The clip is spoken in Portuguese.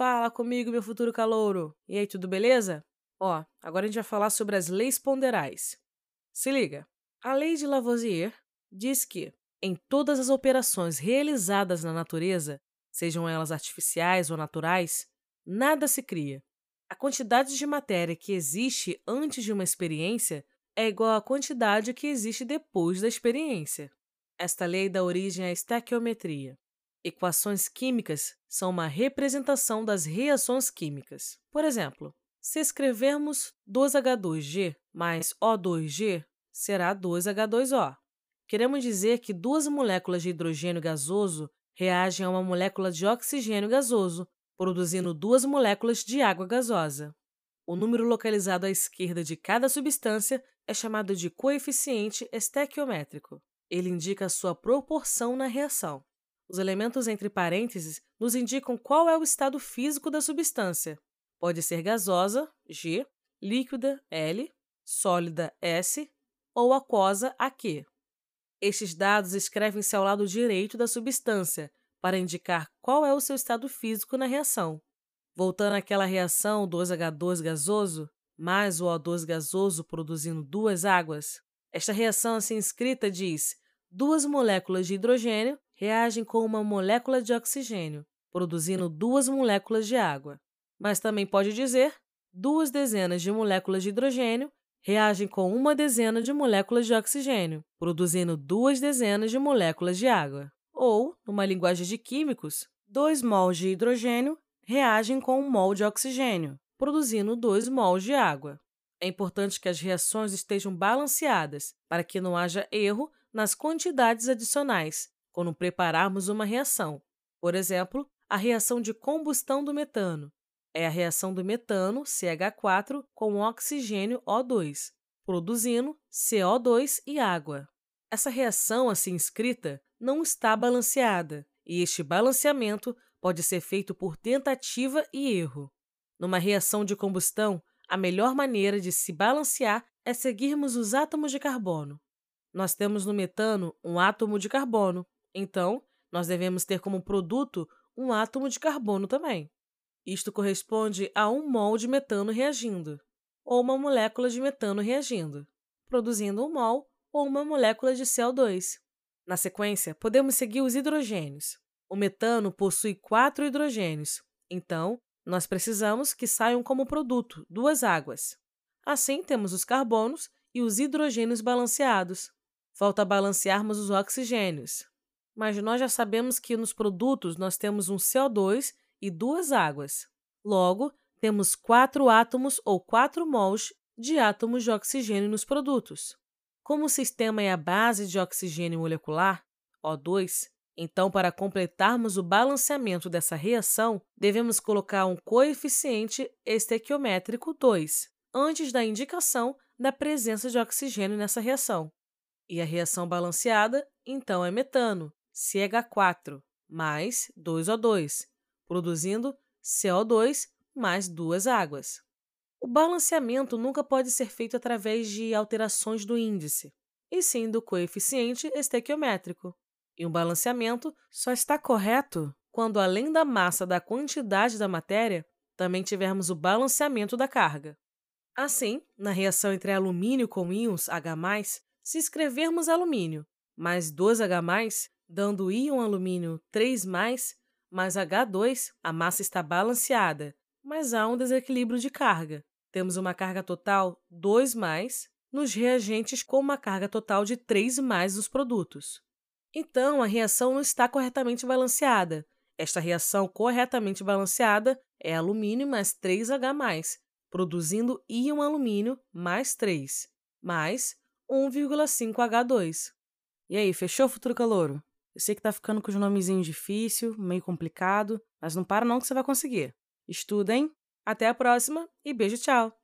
Fala comigo, meu futuro calouro. E aí, tudo beleza? Ó, agora a gente vai falar sobre as leis ponderais. Se liga. A lei de Lavoisier diz que em todas as operações realizadas na natureza, sejam elas artificiais ou naturais, nada se cria. A quantidade de matéria que existe antes de uma experiência é igual à quantidade que existe depois da experiência. Esta lei dá origem à estequiometria. Equações químicas são uma representação das reações químicas. Por exemplo, se escrevermos 2H2G mais O2G, será 2H2O. Queremos dizer que duas moléculas de hidrogênio gasoso reagem a uma molécula de oxigênio gasoso, produzindo duas moléculas de água gasosa. O número localizado à esquerda de cada substância é chamado de coeficiente estequiométrico. Ele indica sua proporção na reação. Os elementos entre parênteses nos indicam qual é o estado físico da substância. Pode ser gasosa, G, líquida, L, sólida, S ou aquosa, AQ. Estes dados escrevem-se ao lado direito da substância para indicar qual é o seu estado físico na reação. Voltando àquela reação 2H2 gasoso mais o O2 gasoso produzindo duas águas, esta reação assim escrita diz: duas moléculas de hidrogênio reagem com uma molécula de oxigênio, produzindo duas moléculas de água. Mas também pode dizer duas dezenas de moléculas de hidrogênio reagem com uma dezena de moléculas de oxigênio, produzindo duas dezenas de moléculas de água. Ou, numa linguagem de químicos, dois mols de hidrogênio reagem com um mol de oxigênio, produzindo dois mols de água. É importante que as reações estejam balanceadas para que não haja erro nas quantidades adicionais quando prepararmos uma reação. Por exemplo, a reação de combustão do metano. É a reação do metano, CH4, com oxigênio O2, produzindo CO2 e água. Essa reação, assim escrita, não está balanceada, e este balanceamento pode ser feito por tentativa e erro. Numa reação de combustão, a melhor maneira de se balancear é seguirmos os átomos de carbono. Nós temos no metano um átomo de carbono, então, nós devemos ter como produto um átomo de carbono também. Isto corresponde a um mol de metano reagindo, ou uma molécula de metano reagindo, produzindo um mol ou uma molécula de CO2. Na sequência, podemos seguir os hidrogênios. O metano possui quatro hidrogênios, então nós precisamos que saiam como produto duas águas. Assim, temos os carbonos e os hidrogênios balanceados. Falta balancearmos os oxigênios mas nós já sabemos que nos produtos nós temos um CO2 e duas águas. Logo, temos quatro átomos ou quatro mols de átomos de oxigênio nos produtos. Como o sistema é a base de oxigênio molecular, O2, então, para completarmos o balanceamento dessa reação, devemos colocar um coeficiente estequiométrico 2, antes da indicação da presença de oxigênio nessa reação. E a reação balanceada, então, é metano, CH4 mais 2O2, produzindo CO2 mais duas águas. O balanceamento nunca pode ser feito através de alterações do índice, e sim do coeficiente estequiométrico. E o balanceamento só está correto quando, além da massa da quantidade da matéria, também tivermos o balanceamento da carga. Assim, na reação entre alumínio com íons H+, se escrevermos alumínio mais 2H+, dando íon alumínio 3, mais H2, a massa está balanceada, mas há um desequilíbrio de carga. Temos uma carga total 2 nos reagentes com uma carga total de 3 nos produtos. Então, a reação não está corretamente balanceada. Esta reação corretamente balanceada é alumínio mais 3H+, produzindo íon alumínio mais 3, mais 1,5H2. E aí, fechou, futuro calouro? Eu sei que tá ficando com os nomezinhos difícil, meio complicado, mas não para não que você vai conseguir. Estuda, hein? Até a próxima e beijo, tchau!